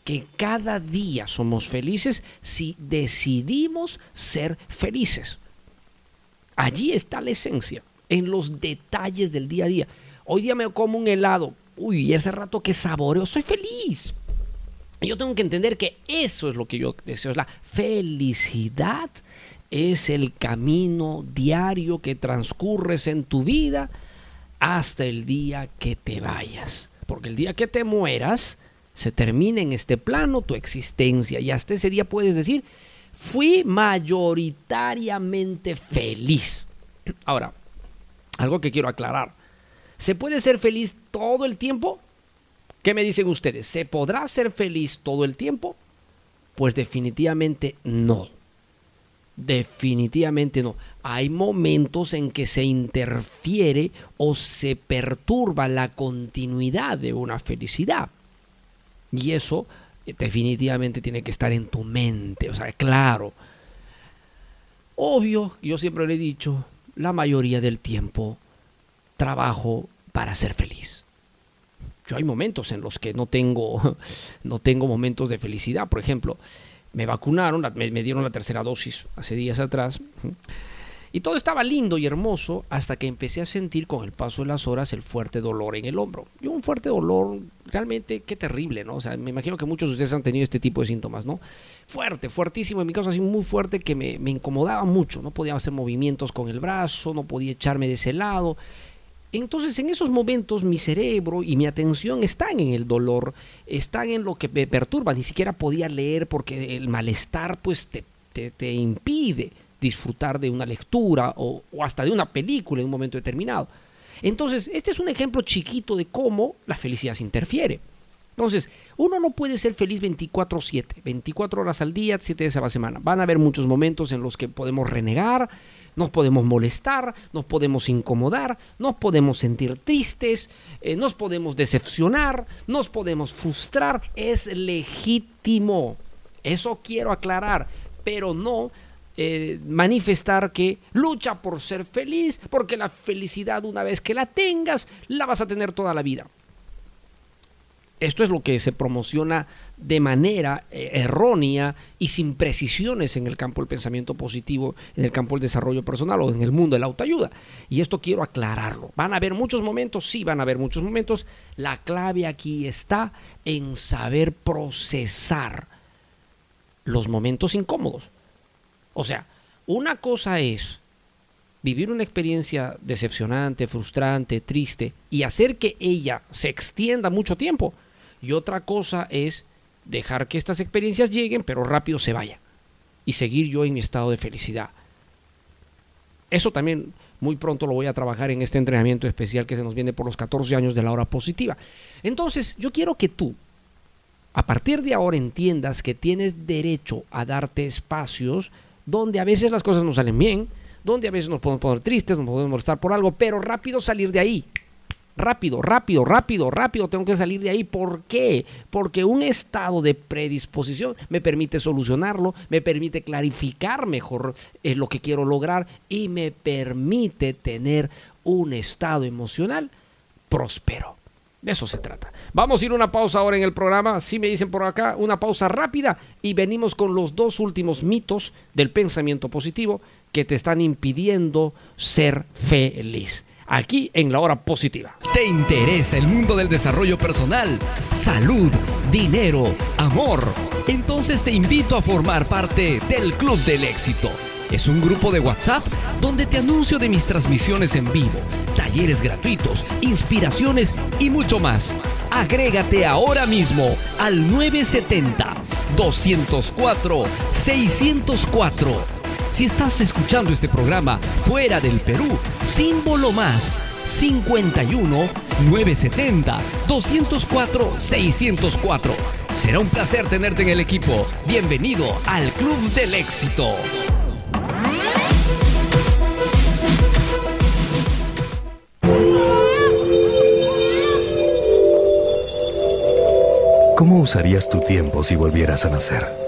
que cada día somos felices si decidimos ser felices. Allí está la esencia, en los detalles del día a día. Hoy día me como un helado, uy, ese rato que saboreo, soy feliz. Yo tengo que entender que eso es lo que yo deseo, es la felicidad es el camino diario que transcurres en tu vida hasta el día que te vayas. Porque el día que te mueras, se termina en este plano tu existencia y hasta ese día puedes decir, fui mayoritariamente feliz. Ahora, algo que quiero aclarar. ¿Se puede ser feliz todo el tiempo? ¿Qué me dicen ustedes? ¿Se podrá ser feliz todo el tiempo? Pues definitivamente no. Definitivamente no. Hay momentos en que se interfiere o se perturba la continuidad de una felicidad. Y eso eh, definitivamente tiene que estar en tu mente, o sea, claro. Obvio, yo siempre le he dicho, la mayoría del tiempo trabajo para ser feliz. Yo hay momentos en los que no tengo, no tengo momentos de felicidad. Por ejemplo, me vacunaron, me, me dieron la tercera dosis hace días atrás. Y todo estaba lindo y hermoso hasta que empecé a sentir con el paso de las horas el fuerte dolor en el hombro. Y un fuerte dolor realmente qué terrible, ¿no? O sea, me imagino que muchos de ustedes han tenido este tipo de síntomas, ¿no? Fuerte, fuertísimo, en mi caso así muy fuerte que me, me incomodaba mucho. No podía hacer movimientos con el brazo, no podía echarme de ese lado. Entonces en esos momentos mi cerebro y mi atención están en el dolor, están en lo que me perturba, ni siquiera podía leer porque el malestar pues te, te, te impide disfrutar de una lectura o, o, hasta de una película en un momento determinado. Entonces, este es un ejemplo chiquito de cómo la felicidad se interfiere. Entonces, uno no puede ser feliz 24/7, 24 horas al día, 7 días a la semana. Van a haber muchos momentos en los que podemos renegar, Nos podemos molestar, nos podemos incomodar, nos podemos sentir tristes, eh, nos podemos decepcionar, nos podemos frustrar. Es legítimo. Eso quiero aclarar, pero no eh, manifestar que lucha por ser feliz, porque la felicidad una vez que la tengas, la vas a tener toda la vida. Esto es lo que se promociona de manera eh, errónea y sin precisiones en el campo del pensamiento positivo, en el campo del desarrollo personal o en el mundo de la autoayuda. Y esto quiero aclararlo. ¿Van a haber muchos momentos? Sí, van a haber muchos momentos. La clave aquí está en saber procesar los momentos incómodos. O sea, una cosa es vivir una experiencia decepcionante, frustrante, triste y hacer que ella se extienda mucho tiempo. Y otra cosa es dejar que estas experiencias lleguen, pero rápido se vayan. Y seguir yo en mi estado de felicidad. Eso también muy pronto lo voy a trabajar en este entrenamiento especial que se nos viene por los 14 años de la hora positiva. Entonces, yo quiero que tú, a partir de ahora, entiendas que tienes derecho a darte espacios donde a veces las cosas no salen bien, donde a veces nos podemos poner tristes, nos podemos molestar por algo, pero rápido salir de ahí. Rápido, rápido, rápido, rápido tengo que salir de ahí. ¿Por qué? Porque un estado de predisposición me permite solucionarlo, me permite clarificar mejor eh, lo que quiero lograr y me permite tener un estado emocional próspero. De eso se trata. Vamos a ir una pausa ahora en el programa. Si me dicen por acá, una pausa rápida y venimos con los dos últimos mitos del pensamiento positivo que te están impidiendo ser feliz aquí en la hora positiva. ¿Te interesa el mundo del desarrollo personal, salud, dinero, amor? Entonces te invito a formar parte del Club del Éxito. Es un grupo de WhatsApp donde te anuncio de mis transmisiones en vivo, talleres gratuitos, inspiraciones y mucho más. Agrégate ahora mismo al 970 204 604 si estás escuchando este programa fuera del Perú, símbolo más 51 970 204 604. Será un placer tenerte en el equipo. Bienvenido al Club del Éxito. ¿Cómo usarías tu tiempo si volvieras a nacer?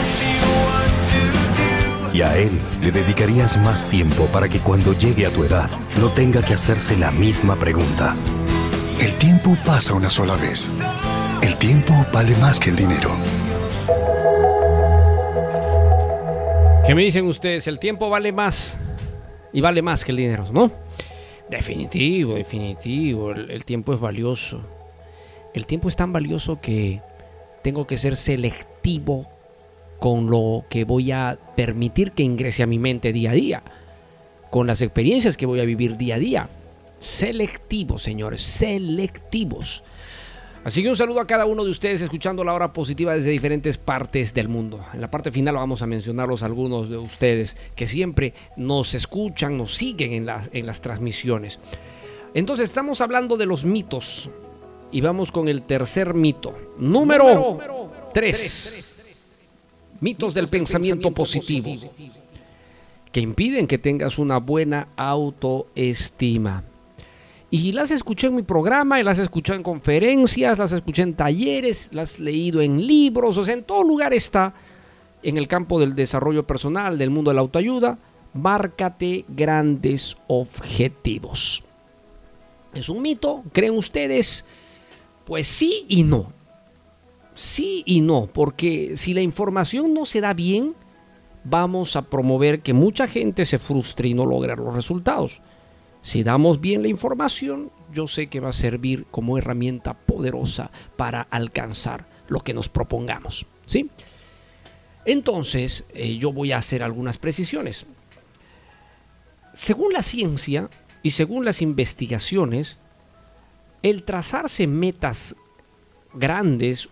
y a él le dedicarías más tiempo para que cuando llegue a tu edad no tenga que hacerse la misma pregunta. El tiempo pasa una sola vez. El tiempo vale más que el dinero. ¿Qué me dicen ustedes? El tiempo vale más y vale más que el dinero, ¿no? Definitivo, definitivo. El, el tiempo es valioso. El tiempo es tan valioso que tengo que ser selectivo con lo que voy a permitir que ingrese a mi mente día a día, con las experiencias que voy a vivir día a día. Selectivos, señores, selectivos. Así que un saludo a cada uno de ustedes escuchando la hora positiva desde diferentes partes del mundo. En la parte final vamos a mencionarlos algunos de ustedes que siempre nos escuchan, nos siguen en las, en las transmisiones. Entonces estamos hablando de los mitos y vamos con el tercer mito. Número 3 mitos del pensamiento positivo que impiden que tengas una buena autoestima. Y las escuché en mi programa, y las escuché en conferencias, las escuché en talleres, las he leído en libros, o sea, en todo lugar está en el campo del desarrollo personal, del mundo de la autoayuda. Márcate grandes objetivos. ¿Es un mito? ¿Creen ustedes? Pues sí y no. Sí y no, porque si la información no se da bien, vamos a promover que mucha gente se frustre y no logre los resultados. Si damos bien la información, yo sé que va a servir como herramienta poderosa para alcanzar lo que nos propongamos. ¿sí? Entonces, eh, yo voy a hacer algunas precisiones. Según la ciencia, y según las investigaciones, el trazarse metas grandes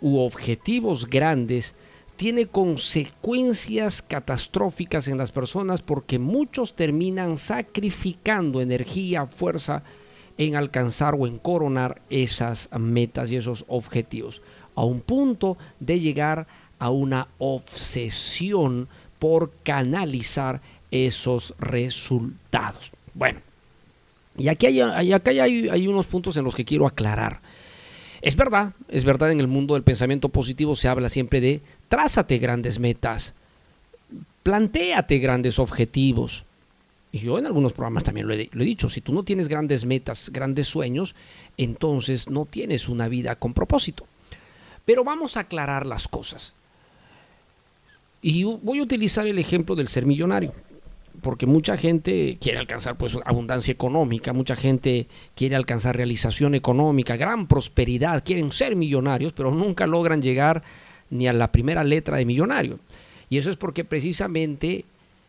u objetivos grandes tiene consecuencias catastróficas en las personas porque muchos terminan sacrificando energía, fuerza en alcanzar o en coronar esas metas y esos objetivos, a un punto de llegar a una obsesión por canalizar esos resultados. Bueno, y aquí hay, hay, hay unos puntos en los que quiero aclarar. Es verdad, es verdad, en el mundo del pensamiento positivo se habla siempre de trázate grandes metas, plantéate grandes objetivos. Y yo en algunos programas también lo he, lo he, dicho, si tú no tienes grandes metas, grandes sueños, entonces no tienes una vida con propósito. Pero vamos a aclarar las cosas. Y voy a utilizar el ejemplo del ser millonario porque mucha gente quiere alcanzar pues abundancia económica, mucha gente quiere alcanzar realización económica, gran prosperidad, quieren ser millonarios, pero nunca logran llegar ni a la primera letra de millonario. Y eso es porque precisamente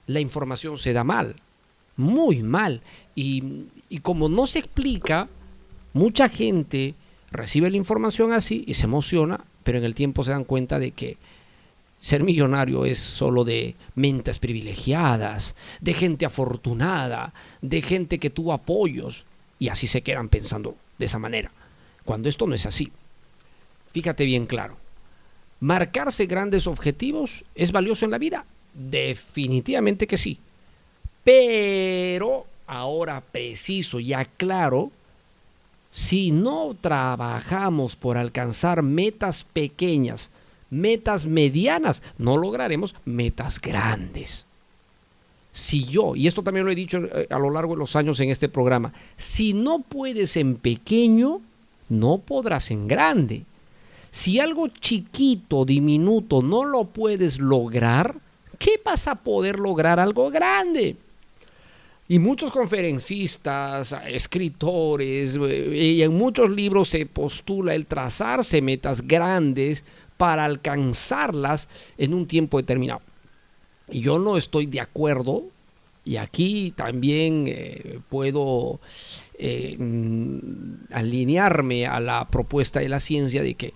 la información se da mal, muy mal. Y, y como no se explica, mucha gente recibe la información así y se emociona, pero en el tiempo se dan cuenta de que ser millonario es solo de mentes privilegiadas, de gente afortunada, de gente que tuvo apoyos, y así se quedan pensando de esa manera, cuando esto no es así. Fíjate bien claro, marcarse grandes objetivos es valioso en la vida, definitivamente que sí, pero ahora preciso y aclaro, si no trabajamos por alcanzar metas pequeñas, metas medianas, no lograremos metas grandes. Si yo, y esto también lo he dicho eh, a lo largo de los años en este programa, si no puedes en pequeño, no podrás en grande. Si algo chiquito, diminuto, no lo puedes lograr, ¿qué vas a poder lograr algo grande? Y muchos conferencistas, escritores, eh, y en muchos libros se postula el trazarse metas grandes para alcanzarlas en un tiempo determinado. Y yo no estoy de acuerdo, y aquí también eh, puedo eh, mm, alinearme a la propuesta de la ciencia de que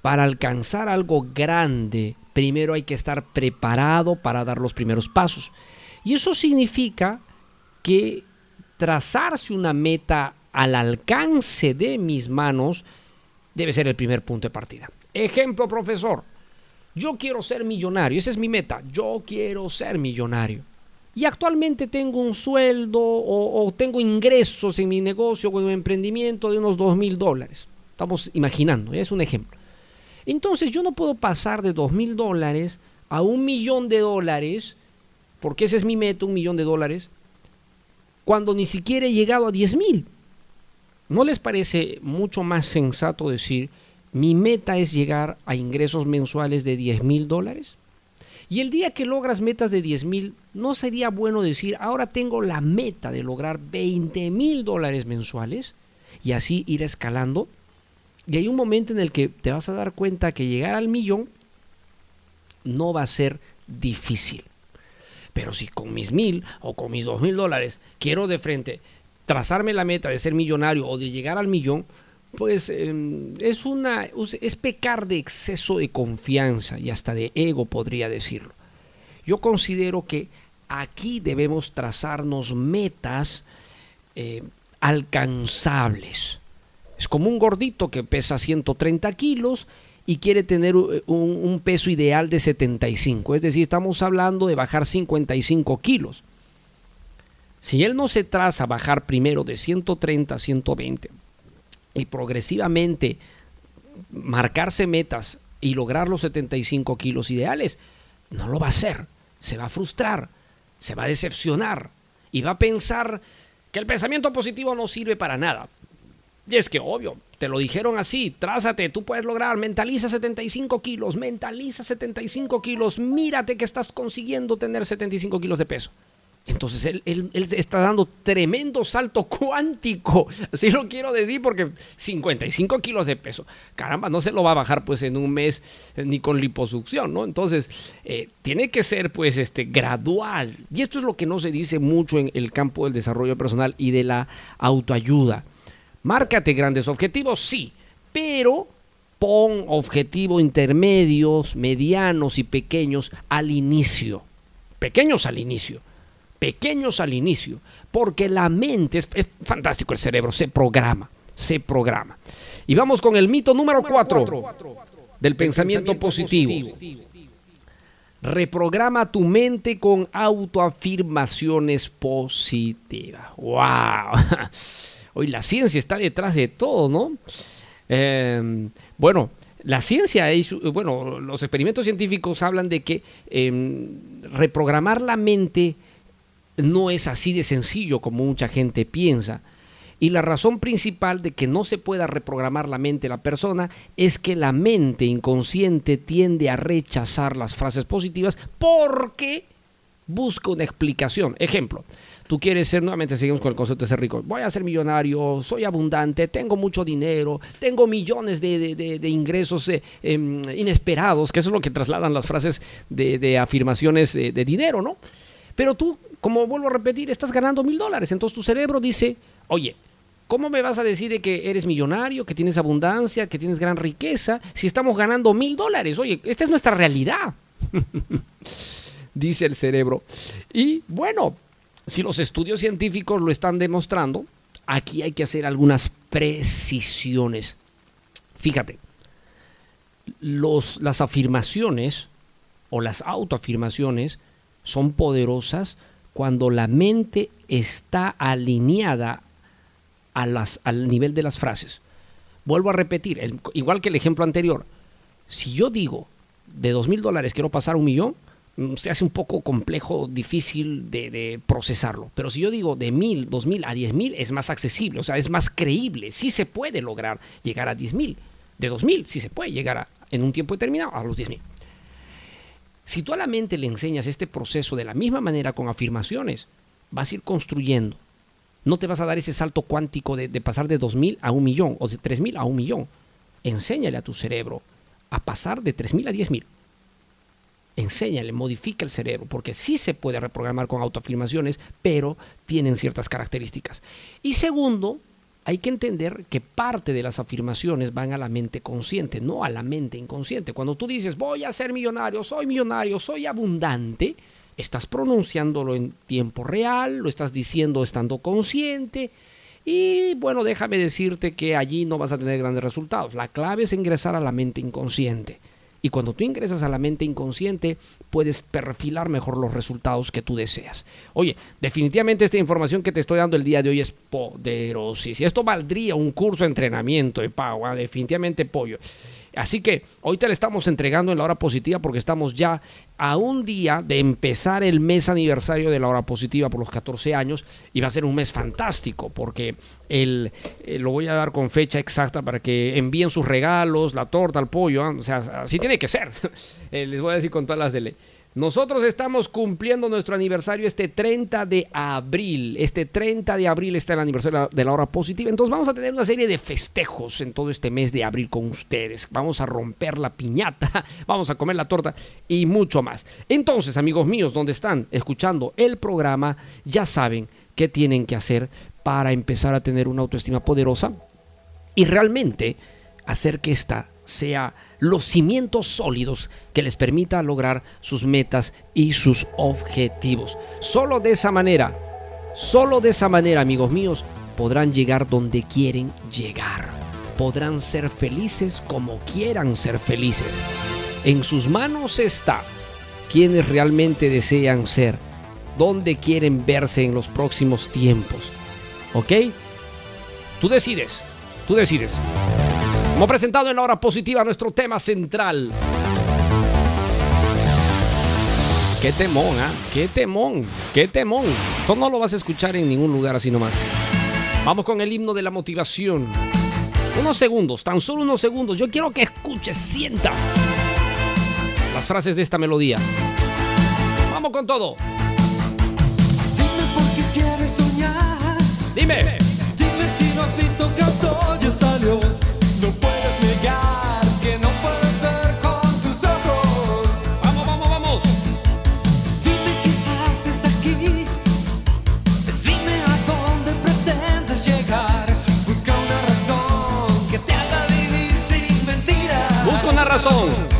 para alcanzar algo grande, primero hay que estar preparado para dar los primeros pasos. Y eso significa que trazarse una meta al alcance de mis manos debe ser el primer punto de partida. Ejemplo, profesor. Yo quiero ser millonario, esa es mi meta. Yo quiero ser millonario. Y actualmente tengo un sueldo o, tengo ingresos en mi negocio o en mi emprendimiento de unos dos mil dólares. Estamos imaginando, es un ejemplo. Entonces yo no puedo pasar de dos mil dólares a un millón de dólares, porque ese es mi meta, un millón de dólares, cuando ni siquiera he llegado a diez mil. ¿No les parece mucho más sensato decir, mi meta es llegar a ingresos mensuales de 10 mil dólares. Y el día que logras metas de 10 mil, ¿no sería bueno decir, ahora tengo la meta de lograr 20 mil dólares mensuales? Y así ir escalando. Y hay un momento en el que te vas a dar cuenta que llegar al millón no va a ser difícil. Pero si con mis mil o con mis dos mil dólares quiero de frente trazarme la meta de ser millonario o de llegar al millón, pues em, es una es pecar de exceso de confianza y hasta de ego podría decirlo. Yo considero que aquí debemos trazarnos metas eh, alcanzables. Es como un gordito que pesa 130 kilos y quiere tener un, un, peso ideal de 75. Es decir, estamos hablando de bajar 55 kilos. Si él no se traza bajar primero de 130 a 120, y progresivamente marcarse metas y lograr los 75 kilos ideales, no lo va a hacer. Se va a frustrar, se va a decepcionar y va a pensar que el pensamiento positivo no sirve para nada. Y es que obvio, te lo dijeron así, trázate, tú puedes lograr, mentaliza 75 kilos, mentaliza 75 kilos, mírate que estás consiguiendo tener 75 kilos de peso. Entonces él, está dando tremendo salto cuántico. Así lo quiero decir porque 55 kilos de peso. Caramba, no se lo va a bajar pues en un mes eh, ni con liposucción, ¿no? Entonces eh, tiene que ser pues este gradual. Y esto es lo que no se dice mucho en el campo del desarrollo personal y de la autoayuda. Márcate grandes objetivos, sí, pero pon objetivos intermedios, medianos y pequeños al inicio. Pequeños al inicio pequeños al inicio, porque la mente es, es, fantástico, el cerebro se programa, se programa. Y vamos con el mito número 4 del pensamiento positivo. Reprograma tu mente con autoafirmaciones positivas. ¡Wow! Hoy la ciencia está detrás de todo, ¿no? Eh, bueno, la ciencia, es, bueno, los experimentos científicos hablan de que eh, reprogramar la mente no es así de sencillo como mucha gente piensa. Y la razón principal de que no se pueda reprogramar la mente de la persona es que la mente inconsciente tiende a rechazar las frases positivas porque busca una explicación. Ejemplo, tú quieres ser, nuevamente seguimos con el concepto de ser rico, voy a ser millonario, soy abundante, tengo mucho dinero, tengo millones de, de, de, ingresos eh, eh, inesperados, que eso es lo que trasladan las frases de, afirmaciones de dinero, ¿no? Pero tú como vuelvo a repetir, estás ganando mil dólares. Entonces tu cerebro dice, oye, ¿cómo me vas a decir de que eres millonario, que tienes abundancia, que tienes gran riqueza, si estamos ganando mil dólares? Oye, esta es nuestra realidad. dice el cerebro. Y bueno, si los estudios científicos lo están demostrando, aquí hay que hacer algunas precisiones. Fíjate, los, las afirmaciones o las autoafirmaciones son poderosas cuando la mente está alineada a las, al nivel de las frases. Vuelvo a repetir, igual que el ejemplo anterior, si yo digo de dos mil dólares quiero pasar un millón, se hace un poco complejo, difícil de, de, procesarlo. Pero si yo digo de mil, dos mil a diez mil, es más accesible, o sea, es más creíble. Sí se puede lograr llegar a diez mil. De dos mil, sí se puede llegar a, en un tiempo determinado a los diez mil. Si tú a la mente le enseñas este proceso de la misma manera con afirmaciones, vas a ir construyendo. No te vas a dar ese salto cuántico de, pasar de 2.000 a un millón o de 3.000 a un millón. Enséñale a tu cerebro a pasar de 3.000 a 10.000. Enséñale, modifica el cerebro, porque sí se puede reprogramar con autoafirmaciones, pero tienen ciertas características. Y segundo, hay que entender que parte de las afirmaciones van a la mente consciente, no a la mente inconsciente. Cuando tú dices voy a ser millonario, soy millonario, soy abundante, estás pronunciándolo en tiempo real, lo estás diciendo estando consciente. Y bueno, déjame decirte que allí no vas a tener grandes resultados. La clave es ingresar a la mente inconsciente. Y cuando tú ingresas a la mente inconsciente, puedes perfilar mejor los resultados que tú deseas. Oye, definitivamente esta información que te estoy dando el día de hoy es poderosísima. Esto valdría un curso de entrenamiento de pago, ¿eh? definitivamente pollo. Así que hoy te la estamos entregando en la hora positiva porque estamos ya a un día de empezar el mes aniversario de la hora positiva por los 14 años y va a ser un mes fantástico porque el, eh, lo voy a dar con fecha exacta para que envíen sus regalos, la torta, el pollo, ¿eh? o sea, así tiene que ser. eh, les voy a decir con todas las de ley. Nosotros estamos cumpliendo nuestro aniversario este 30 de abril. Este 30 de abril está el aniversario de la hora positiva. Entonces vamos a tener una serie de festejos en todo este mes de abril con ustedes. Vamos a romper la piñata, vamos a comer la torta y mucho más. Entonces, amigos míos, donde están escuchando el programa, ya saben qué tienen que hacer para empezar a tener una autoestima poderosa y realmente hacer que esta sea los cimientos sólidos que les permita lograr sus metas y sus objetivos. Solo de esa manera, solo de esa manera, amigos míos, podrán llegar donde quieren llegar. Podrán ser felices como quieran ser felices. En sus manos está quienes realmente desean ser, dónde quieren verse en los próximos tiempos. ¿Ok? Tú decides, tú decides. Hemos presentado en la hora positiva nuestro tema central. Qué temón, ¿ah? ¿eh? Qué temón, qué temón. Esto no lo vas a escuchar en ningún lugar así nomás. Vamos con el himno de la motivación. Unos segundos, tan solo unos segundos. Yo quiero que escuches, sientas las frases de esta melodía. Vamos con todo. Dime. Dime Busca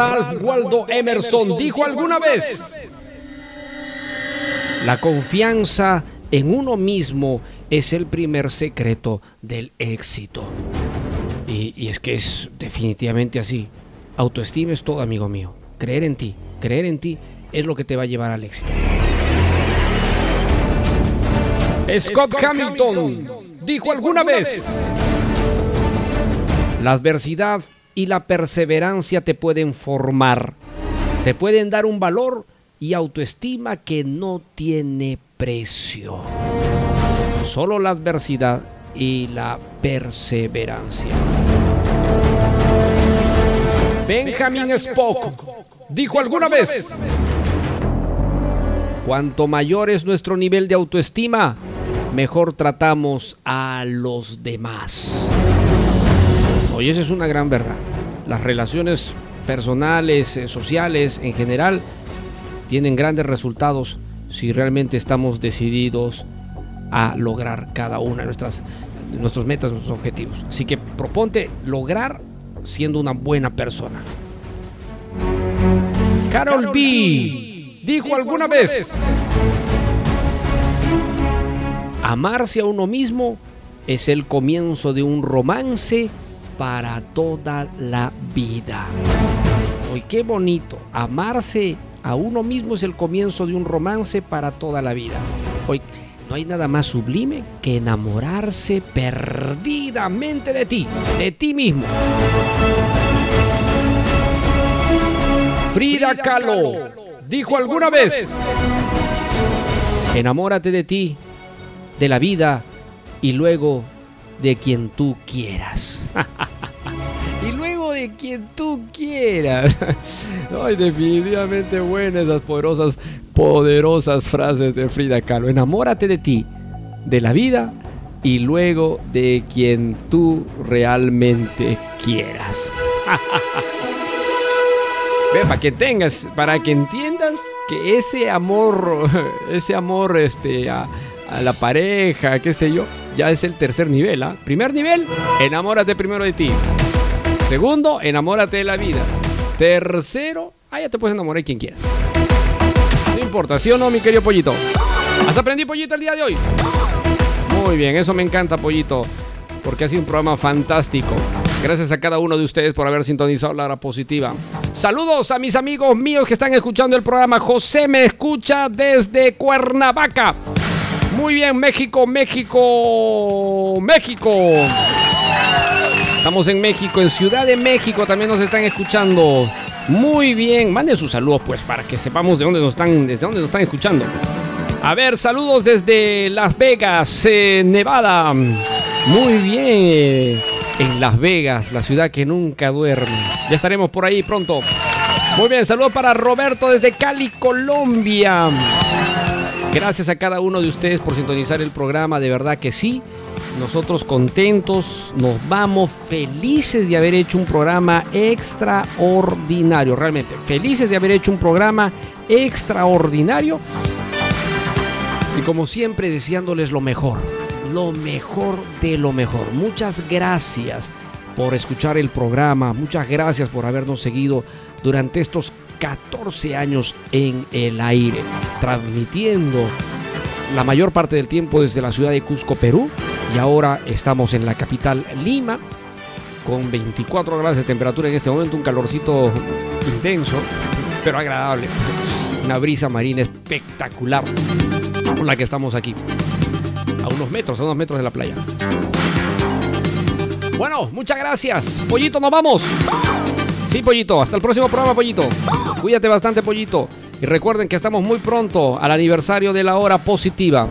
Ralph Waldo Emerson dijo alguna vez, la confianza en uno mismo es el primer secreto del éxito. Y, y es que es definitivamente así. Autoestima es todo, amigo mío. Creer en ti, creer en ti es lo que te va a llevar al éxito. Scott Hamilton dijo alguna vez, la adversidad y la perseverancia te pueden formar, te pueden dar un valor y autoestima que no tiene precio. Solo la adversidad y la perseverancia. Benjamin Spock dijo alguna vez, cuanto mayor es nuestro nivel de autoestima, mejor tratamos a los demás. Oye, esa es una gran verdad. Las relaciones personales, eh, sociales, en general, tienen grandes resultados si realmente estamos decididos a lograr cada una de nuestras, nuestros metas, nuestros objetivos. Así que proponte lograr siendo una buena persona. Carol B dijo alguna vez, amarse a uno mismo es el comienzo de un romance para toda la vida. Hoy qué bonito, amarse a uno mismo es el comienzo de un romance para toda la vida. Hoy no hay nada más sublime que enamorarse perdidamente de ti, de ti mismo. Frida Kahlo dijo alguna vez, enamórate de ti, de la vida y luego de quien tú quieras. y luego de quien tú quieras. Ay, definitivamente buenas esas poderosas, poderosas frases de Frida Kahlo. Enamórate de ti, de la vida y luego de quien tú realmente quieras. Ve, para que tengas, para que entiendas que ese amor, ese amor este, a, a la pareja, qué sé yo, ya es el tercer nivel. ¿ah? Primer nivel, enamórate primero de ti. Segundo, enamórate de la vida. Tercero, ah, ya te puedes enamorar quien quieras. No importa, ¿sí o no, mi querido pollito? ¿Has aprendido, pollito, el día de hoy? Muy bien, eso me encanta, pollito, porque ha sido un programa fantástico. Gracias a cada uno de ustedes por haber sintonizado la hora positiva. Saludos a mis amigos míos que están escuchando el programa. José me escucha desde Cuernavaca. Muy bien, México, México, México. Estamos en México, en Ciudad de México también nos están escuchando. Muy bien, manden sus saludos pues para que sepamos de dónde nos están, desde dónde nos están escuchando. A ver, saludos desde Las Vegas, eh, Nevada. Muy bien, en Las Vegas, la ciudad que nunca duerme. Ya estaremos por ahí pronto. Muy bien, saludos para Roberto desde Cali, Colombia. Gracias a cada uno de ustedes por sintonizar el programa, de verdad que sí. Nosotros contentos, nos vamos felices de haber hecho un programa extraordinario, realmente felices de haber hecho un programa extraordinario. Y como siempre deseándoles lo mejor, lo mejor de lo mejor. Muchas gracias por escuchar el programa, muchas gracias por habernos seguido durante estos 14 años en el aire, transmitiendo la mayor parte del tiempo desde la ciudad de Cusco, Perú, y ahora estamos en la capital Lima, con 24 grados de temperatura en este momento, un calorcito intenso, pero agradable. Una brisa marina espectacular con la que estamos aquí, a unos metros, a unos metros de la playa. Bueno, muchas gracias. Pollito, nos vamos. Sí, Pollito. Hasta el próximo programa, Pollito. Cuídate bastante, Pollito. Y recuerden que estamos muy pronto al aniversario de la hora positiva.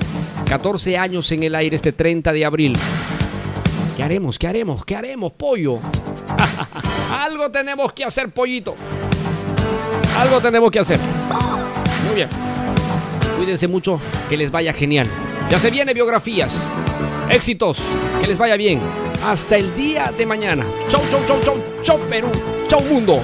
14 años en el aire este 30 de abril. ¿Qué haremos? ¿Qué haremos? ¿Qué haremos, pollo? Algo tenemos que hacer, pollito. Algo tenemos que hacer. Muy bien. Cuídense mucho, que les vaya genial. Ya se viene biografías. Éxitos, que les vaya bien. Hasta el día de mañana. Chau, chau, chau, chau, chau, Perú. Chau, mundo.